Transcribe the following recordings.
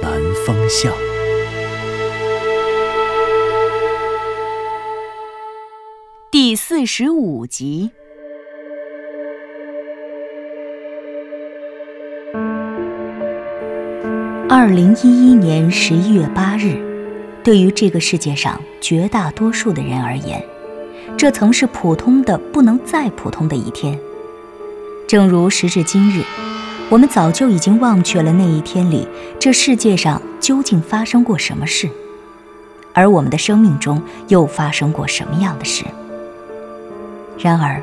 南风向》第四十五集。二零一一年十一月八日，对于这个世界上绝大多数的人而言，这曾是普通的不能再普通的一天。正如时至今日，我们早就已经忘却了那一天里这世界上究竟发生过什么事，而我们的生命中又发生过什么样的事。然而，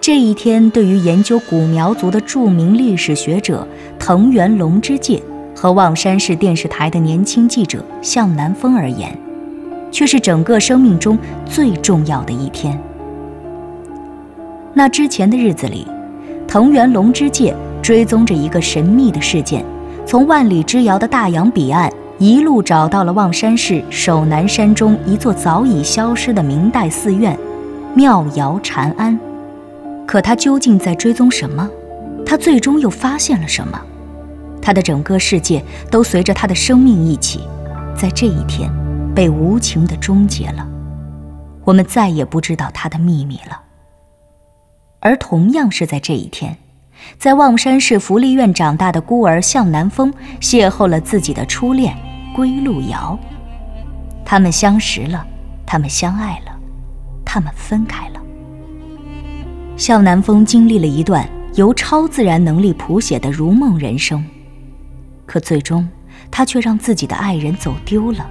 这一天对于研究古苗族的著名历史学者藤原龙之介和望山市电视台的年轻记者向南风而言，却是整个生命中最重要的一天。那之前的日子里，藤原龙之介追踪着一个神秘的事件，从万里之遥的大洋彼岸一路找到了望山市守南山中一座早已消失的明代寺院——妙瑶禅庵。可他究竟在追踪什么？他最终又发现了什么？他的整个世界都随着他的生命一起，在这一天被无情地终结了。我们再也不知道他的秘密了。而同样是在这一天，在望山市福利院长大的孤儿向南风邂逅了自己的初恋归路遥。他们相识了，他们相爱了，他们分开了。向南风经历了一段由超自然能力谱写的如梦人生，可最终他却让自己的爱人走丢了，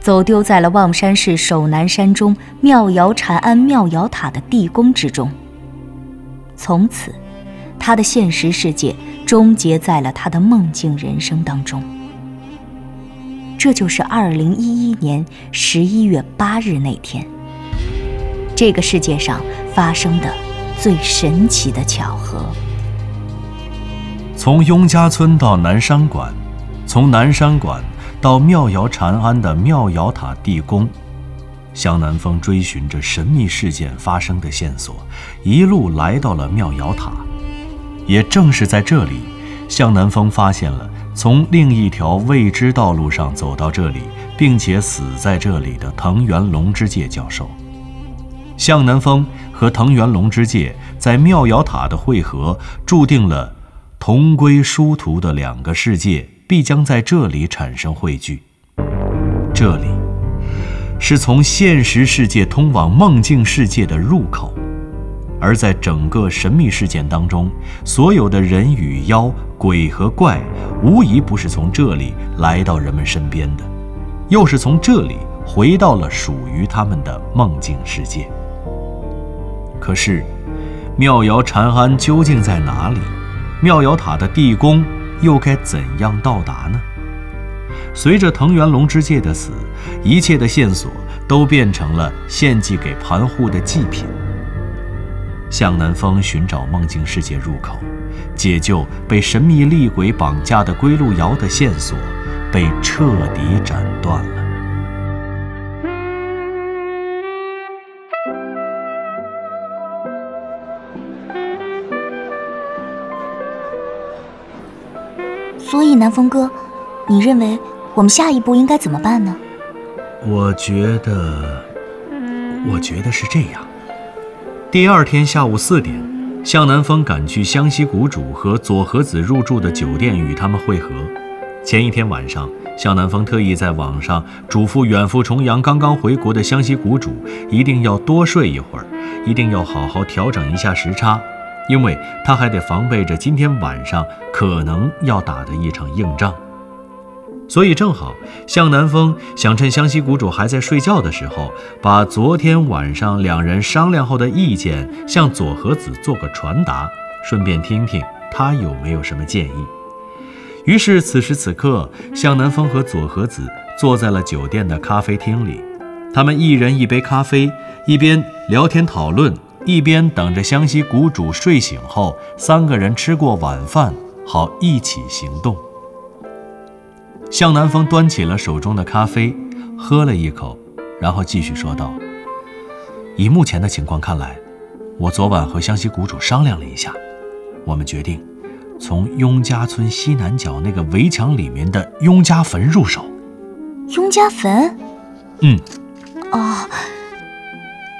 走丢在了望山市守南山中妙瑶禅庵妙瑶塔的地宫之中。从此，他的现实世界终结在了他的梦境人生当中。这就是二零一一年十一月八日那天，这个世界上发生的最神奇的巧合。从雍家村到南山馆，从南山馆到妙瑶禅庵的妙瑶塔地宫。向南风追寻着神秘事件发生的线索，一路来到了妙瑶塔。也正是在这里，向南风发现了从另一条未知道路上走到这里，并且死在这里的藤原龙之介教授。向南风和藤原龙之介在妙瑶塔的汇合，注定了同归殊途的两个世界必将在这里产生汇聚。这里。是从现实世界通往梦境世界的入口，而在整个神秘事件当中，所有的人与妖、鬼和怪，无疑不是从这里来到人们身边的，又是从这里回到了属于他们的梦境世界。可是，妙瑶禅庵究竟在哪里？妙瑶塔的地宫又该怎样到达呢？随着藤原龙之介的死，一切的线索都变成了献祭给盘户的祭品。向南风寻找梦境世界入口，解救被神秘厉鬼绑架的归路遥的线索，被彻底斩断了。所以，南风哥，你认为？我们下一步应该怎么办呢？我觉得，我觉得是这样。第二天下午四点，向南风赶去湘西谷主和左和子入住的酒店与他们会合。前一天晚上，向南风特意在网上嘱咐远赴重洋、刚刚回国的湘西谷主，一定要多睡一会儿，一定要好好调整一下时差，因为他还得防备着今天晚上可能要打的一场硬仗。所以正好，向南风想趁湘西谷主还在睡觉的时候，把昨天晚上两人商量后的意见向左和子做个传达，顺便听听他有没有什么建议。于是此时此刻，向南风和左和子坐在了酒店的咖啡厅里，他们一人一杯咖啡，一边聊天讨论，一边等着湘西谷主睡醒后，三个人吃过晚饭，好一起行动。向南风端起了手中的咖啡，喝了一口，然后继续说道：“以目前的情况看来，我昨晚和湘西谷主商量了一下，我们决定从雍家村西南角那个围墙里面的雍家坟入手。雍家坟？嗯，哦，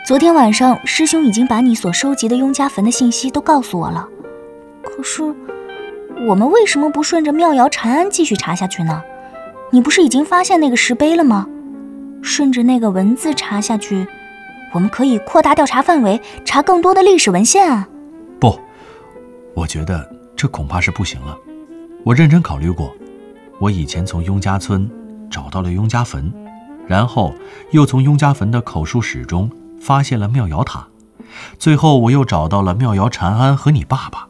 昨天晚上师兄已经把你所收集的雍家坟的信息都告诉我了。可是，我们为什么不顺着妙瑶禅庵继续查下去呢？”你不是已经发现那个石碑了吗？顺着那个文字查下去，我们可以扩大调查范围，查更多的历史文献啊！不，我觉得这恐怕是不行了。我认真考虑过，我以前从雍家村找到了雍家坟，然后又从雍家坟的口述史中发现了妙瑶塔，最后我又找到了妙瑶禅庵和你爸爸。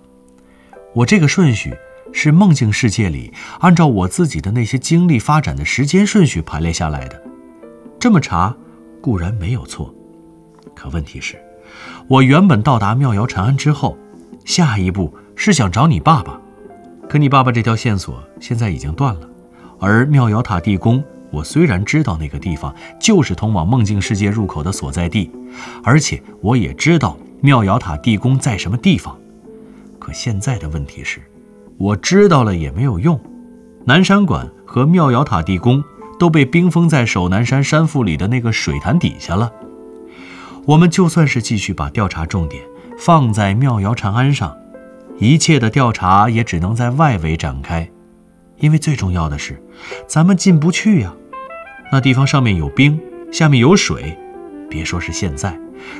我这个顺序。是梦境世界里按照我自己的那些经历发展的时间顺序排列下来的，这么查固然没有错，可问题是，我原本到达妙瑶禅庵之后，下一步是想找你爸爸，可你爸爸这条线索现在已经断了，而妙瑶塔地宫，我虽然知道那个地方就是通往梦境世界入口的所在地，而且我也知道妙瑶塔地宫在什么地方，可现在的问题是。我知道了也没有用，南山馆和妙瑶塔地宫都被冰封在守南山山腹里的那个水潭底下了。我们就算是继续把调查重点放在妙瑶禅庵上，一切的调查也只能在外围展开，因为最重要的是，咱们进不去呀。那地方上面有冰，下面有水，别说是现在，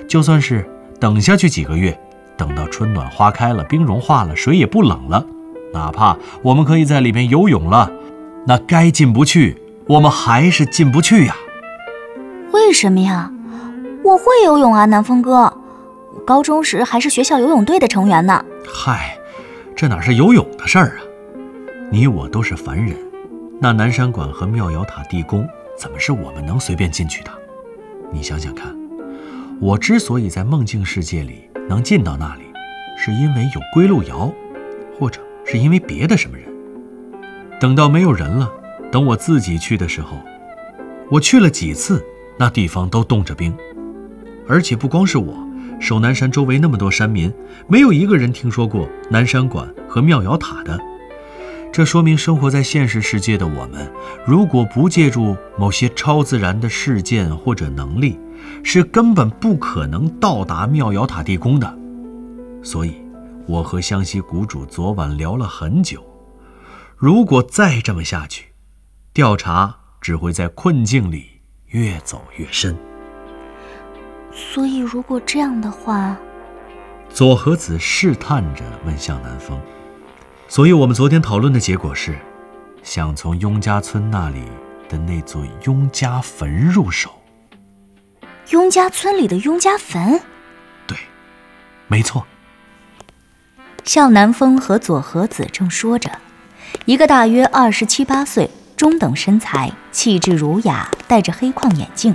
就算是等下去几个月，等到春暖花开了，冰融化了，水也不冷了。哪怕我们可以在里面游泳了，那该进不去，我们还是进不去呀。为什么呀？我会游泳啊，南风哥，高中时还是学校游泳队的成员呢。嗨，这哪是游泳的事儿啊？你我都是凡人，那南山馆和妙瑶塔地宫怎么是我们能随便进去的？你想想看，我之所以在梦境世界里能进到那里，是因为有归路遥，或者。是因为别的什么人？等到没有人了，等我自己去的时候，我去了几次，那地方都冻着冰，而且不光是我，守南山周围那么多山民，没有一个人听说过南山馆和妙瑶塔的。这说明生活在现实世界的我们，如果不借助某些超自然的事件或者能力，是根本不可能到达妙瑶塔地宫的。所以。我和湘西谷主昨晚聊了很久，如果再这么下去，调查只会在困境里越走越深。所以，如果这样的话，左和子试探着问向南风：“所以我们昨天讨论的结果是，想从雍家村那里的那座雍家坟入手。雍家村里的雍家坟？对，没错。”向南风和左和子正说着，一个大约二十七八岁、中等身材、气质儒雅、戴着黑框眼镜、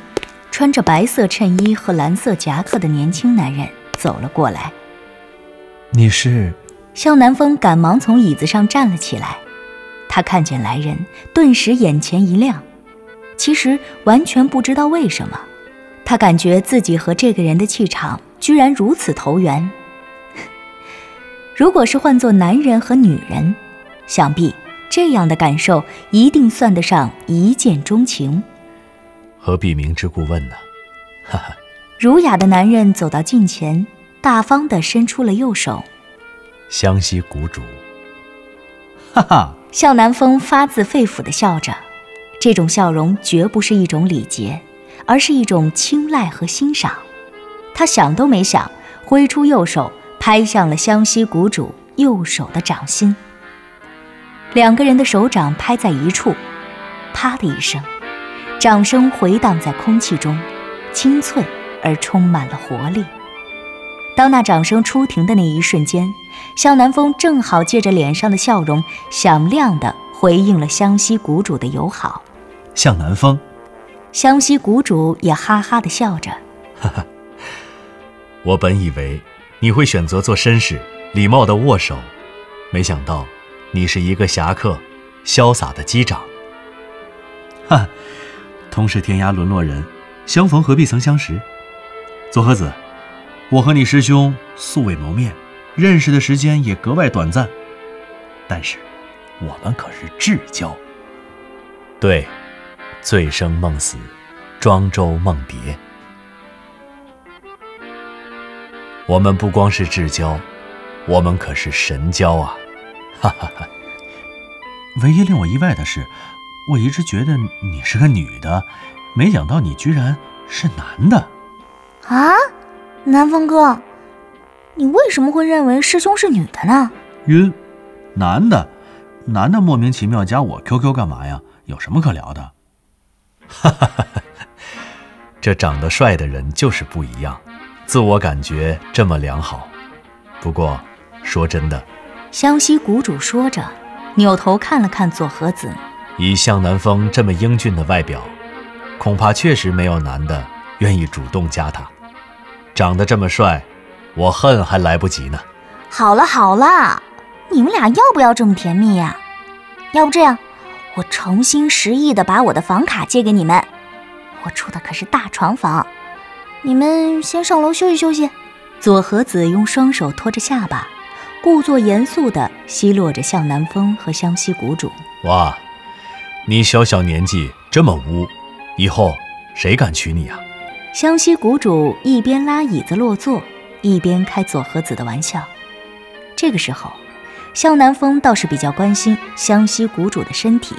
穿着白色衬衣和蓝色夹克的年轻男人走了过来。你是？向南风赶忙从椅子上站了起来。他看见来人，顿时眼前一亮。其实完全不知道为什么，他感觉自己和这个人的气场居然如此投缘。如果是换做男人和女人，想必这样的感受一定算得上一见钟情。何必明知故问呢？哈哈。儒雅的男人走到近前，大方地伸出了右手。湘西谷主。哈哈。向南风发自肺腑地笑着，这种笑容绝不是一种礼节，而是一种青睐和欣赏。他想都没想，挥出右手。拍向了湘西谷主右手的掌心，两个人的手掌拍在一处，啪的一声，掌声回荡在空气中，清脆而充满了活力。当那掌声出停的那一瞬间，向南风正好借着脸上的笑容，响亮地回应了湘西谷主的友好。向南风，湘西谷主也哈哈的笑着。哈哈，我本以为你会选择做绅士，礼貌的握手，没想到你是一个侠客，潇洒的击掌。哈，同是天涯沦落人，相逢何必曾相识。左和子，我和你师兄素未谋面，认识的时间也格外短暂，但是我们可是至交。对。醉生梦死，庄周梦蝶。我们不光是至交，我们可是神交啊！哈哈哈。唯一令我意外的是，我一直觉得你是个女的，没想到你居然是男的。啊，南风哥，你为什么会认为师兄是女的呢？晕，男的，男的莫名其妙加我 QQ 干嘛呀？有什么可聊的？哈哈哈哈！这长得帅的人就是不一样，自我感觉这么良好。不过，说真的，湘西谷主说着，扭头看了看左和子。以向南风这么英俊的外表，恐怕确实没有男的愿意主动加他。长得这么帅，我恨还来不及呢。好了好了，你们俩要不要这么甜蜜呀？要不这样？我诚心实意的把我的房卡借给你们，我住的可是大床房，你们先上楼休息休息。左和子用双手托着下巴，故作严肃地奚落着向南风和湘西谷主。哇，你小小年纪这么污，以后谁敢娶你啊？湘西谷主一边拉椅子落座，一边开左和子的玩笑。这个时候。向南风倒是比较关心湘西谷主的身体，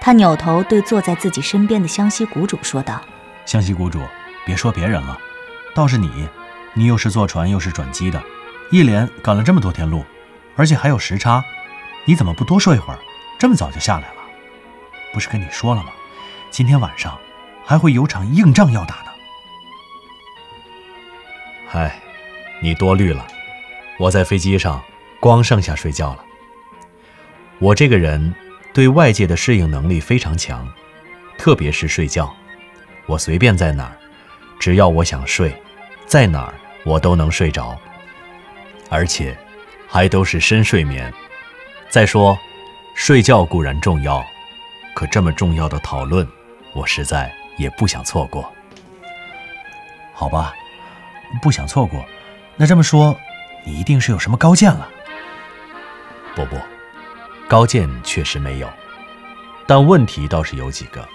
他扭头对坐在自己身边的湘西谷主说道：“湘西谷主，别说别人了，倒是你，你又是坐船又是转机的，一连赶了这么多天路，而且还有时差，你怎么不多睡一会儿，这么早就下来了？不是跟你说了吗？今天晚上还会有场硬仗要打呢。”嗨，你多虑了，我在飞机上。光剩下睡觉了。我这个人对外界的适应能力非常强，特别是睡觉，我随便在哪儿，只要我想睡，在哪儿我都能睡着，而且还都是深睡眠。再说，睡觉固然重要，可这么重要的讨论，我实在也不想错过。好吧，不想错过，那这么说，你一定是有什么高见了。不不，高见确实没有，但问题倒是有几个。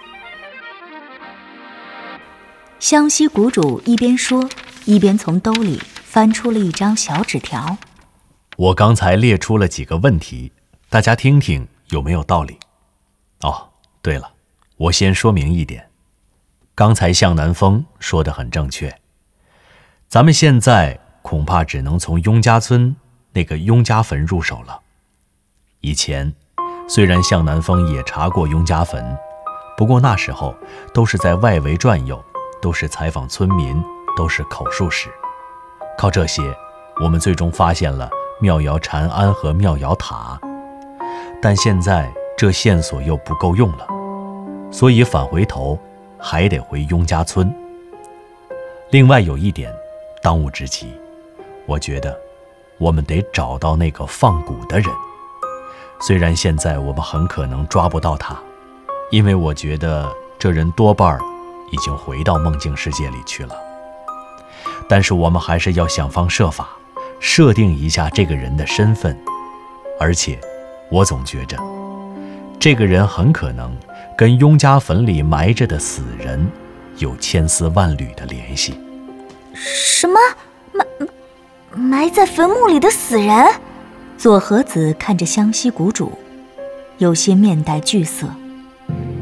湘西谷主一边说，一边从兜里翻出了一张小纸条。我刚才列出了几个问题，大家听听有没有道理。哦，对了，我先说明一点，刚才向南风说的很正确，咱们现在恐怕只能从雍家村那个雍家坟入手了。以前，虽然向南风也查过雍家坟，不过那时候都是在外围转悠，都是采访村民，都是口述史。靠这些，我们最终发现了庙窑禅庵和庙窑塔。但现在这线索又不够用了，所以返回头还得回雍家村。另外有一点，当务之急，我觉得我们得找到那个放蛊的人。虽然现在我们很可能抓不到他，因为我觉得这人多半儿已经回到梦境世界里去了。但是我们还是要想方设法设定一下这个人的身份，而且我总觉着这个人很可能跟雍家坟里埋着的死人有千丝万缕的联系。什么埋埋在坟墓里的死人？左和子看着湘西谷主，有些面带惧色。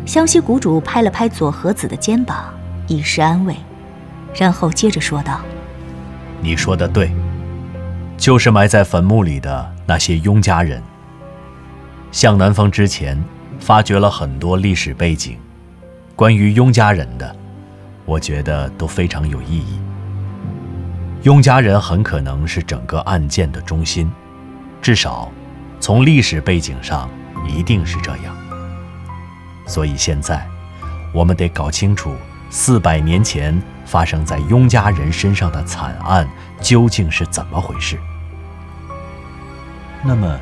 湘西谷主拍了拍左和子的肩膀，以示安慰，然后接着说道：“你说的对，就是埋在坟墓里的那些雍家人。向南风之前发掘了很多历史背景，关于雍家人的，我觉得都非常有意义。雍家人很可能是整个案件的中心。”至少，从历史背景上一定是这样。所以现在，我们得搞清楚四百年前发生在雍家人身上的惨案究竟是怎么回事。那么，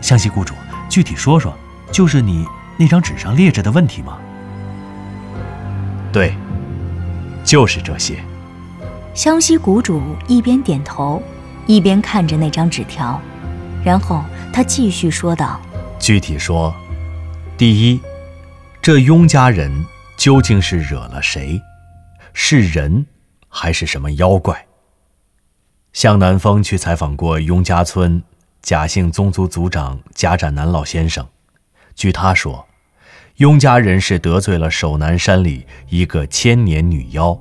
湘西谷主，具体说说，就是你那张纸上列着的问题吗？对，就是这些。湘西谷主一边点头，一边看着那张纸条，然后他继续说道：“具体说，第一，这雍家人究竟是惹了谁？是人，还是什么妖怪？”向南风去采访过雍家村贾姓宗族族长贾展南老先生，据他说，雍家人是得罪了守南山里一个千年女妖。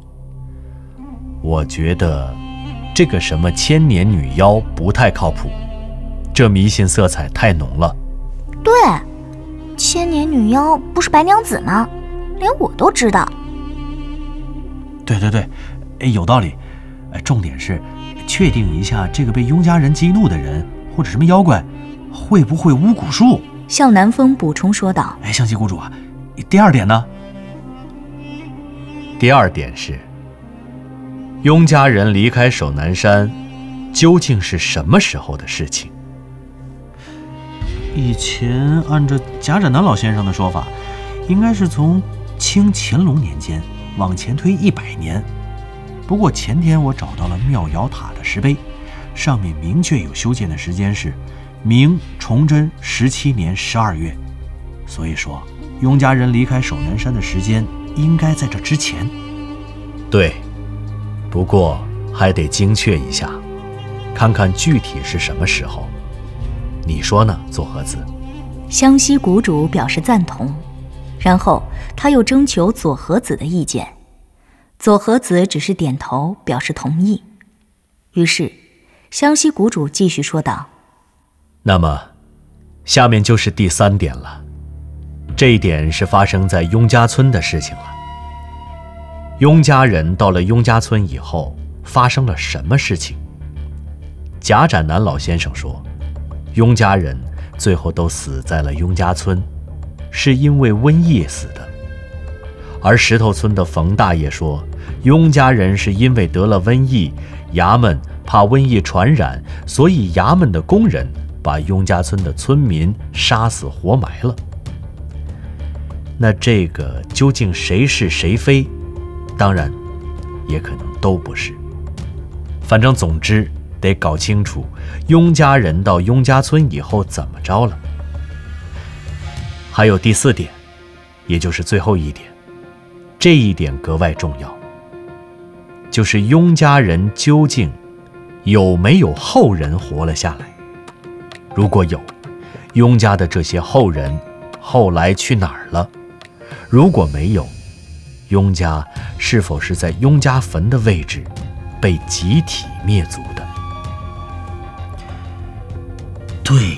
我觉得，这个什么千年女妖不太靠谱，这迷信色彩太浓了。对，千年女妖不是白娘子吗？连我都知道。对对对，哎，有道理。哎，重点是，确定一下这个被雍家人激怒的人或者什么妖怪，会不会巫蛊术？向南风补充说道。哎，湘西谷主啊，第二点呢？第二点是。雍家人离开守南山，究竟是什么时候的事情？以前按照贾展南老先生的说法，应该是从清乾隆年间往前推一百年。不过前天我找到了妙瑶塔的石碑，上面明确有修建的时间是明崇祯十七年十二月，所以说雍家人离开守南山的时间应该在这之前。对。不过还得精确一下，看看具体是什么时候。你说呢，左和子？湘西谷主表示赞同，然后他又征求左和子的意见。左和子只是点头表示同意。于是，湘西谷主继续说道：“那么，下面就是第三点了。这一点是发生在雍家村的事情了。”雍家人到了雍家村以后，发生了什么事情？贾展南老先生说，雍家人最后都死在了雍家村，是因为瘟疫死的。而石头村的冯大爷说，雍家人是因为得了瘟疫，衙门怕瘟疫传染，所以衙门的工人把雍家村的村民杀死活埋了。那这个究竟谁是谁非？当然，也可能都不是。反正总之得搞清楚雍家人到雍家村以后怎么着了。还有第四点，也就是最后一点，这一点格外重要，就是雍家人究竟有没有后人活了下来？如果有，雍家的这些后人后来去哪儿了？如果没有，雍家是否是在雍家坟的位置被集体灭族的？对，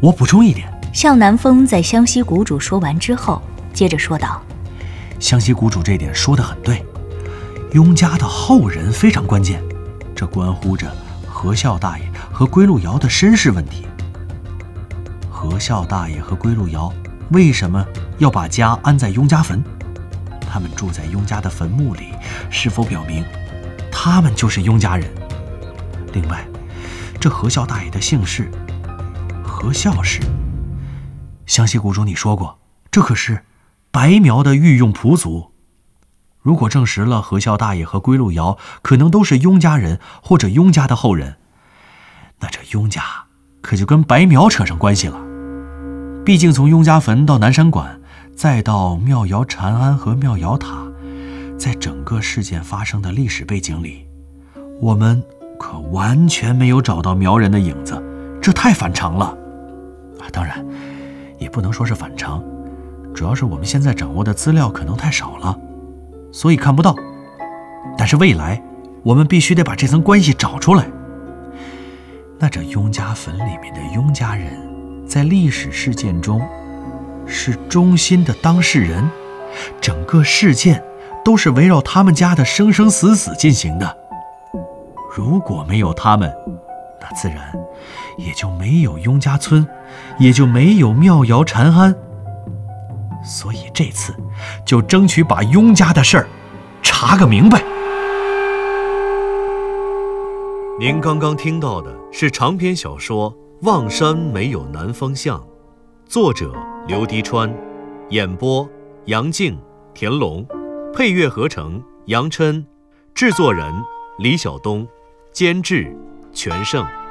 我补充一点。向南风在湘西谷主说完之后，接着说道：“湘西谷主这点说的很对，雍家的后人非常关键，这关乎着何孝大爷和归路遥的身世问题。何孝大爷和归路遥为什么要把家安在雍家坟？”他们住在雍家的坟墓里，是否表明他们就是雍家人？另外，这何孝大爷的姓氏何孝氏，湘西谷主你说过，这可是白苗的御用仆族。如果证实了何孝大爷和归路遥可能都是雍家人或者雍家的后人，那这雍家可就跟白苗扯上关系了。毕竟从雍家坟到南山馆。再到妙瑶禅庵和妙瑶塔，在整个事件发生的历史背景里，我们可完全没有找到苗人的影子，这太反常了。啊，当然，也不能说是反常，主要是我们现在掌握的资料可能太少了，所以看不到。但是未来，我们必须得把这层关系找出来。那这雍家坟里面的雍家人，在历史事件中。是中心的当事人，整个事件都是围绕他们家的生生死死进行的。如果没有他们，那自然，也就没有雍家村，也就没有妙瑶禅庵。所以这次就争取把雍家的事儿查个明白。您刚刚听到的是长篇小说《望山没有南方向》，作者刘迪川，演播杨静、田龙，配乐合成杨琛，制作人李晓东，监制全胜。